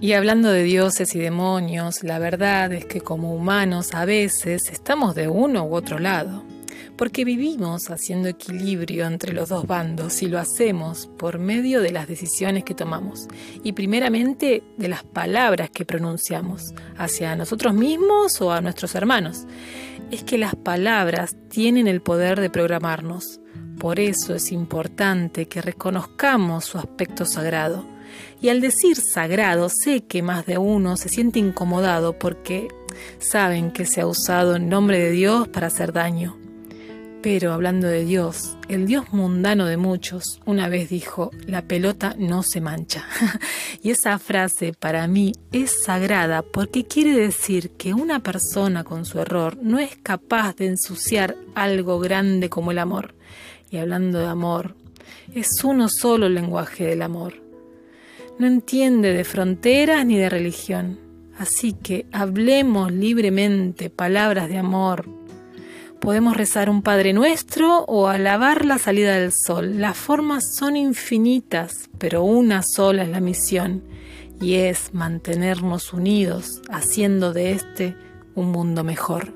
Y hablando de dioses y demonios, la verdad es que como humanos a veces estamos de uno u otro lado, porque vivimos haciendo equilibrio entre los dos bandos y lo hacemos por medio de las decisiones que tomamos y primeramente de las palabras que pronunciamos hacia nosotros mismos o a nuestros hermanos. Es que las palabras tienen el poder de programarnos. Por eso es importante que reconozcamos su aspecto sagrado y al decir sagrado, sé que más de uno se siente incomodado porque saben que se ha usado en nombre de Dios para hacer daño. Pero hablando de Dios, el Dios mundano de muchos una vez dijo, la pelota no se mancha. y esa frase para mí es sagrada porque quiere decir que una persona con su error no es capaz de ensuciar algo grande como el amor. Y hablando de amor, es uno solo el lenguaje del amor no entiende de fronteras ni de religión. Así que hablemos libremente palabras de amor. Podemos rezar un Padre Nuestro o alabar la salida del sol. Las formas son infinitas, pero una sola es la misión, y es mantenernos unidos, haciendo de este un mundo mejor.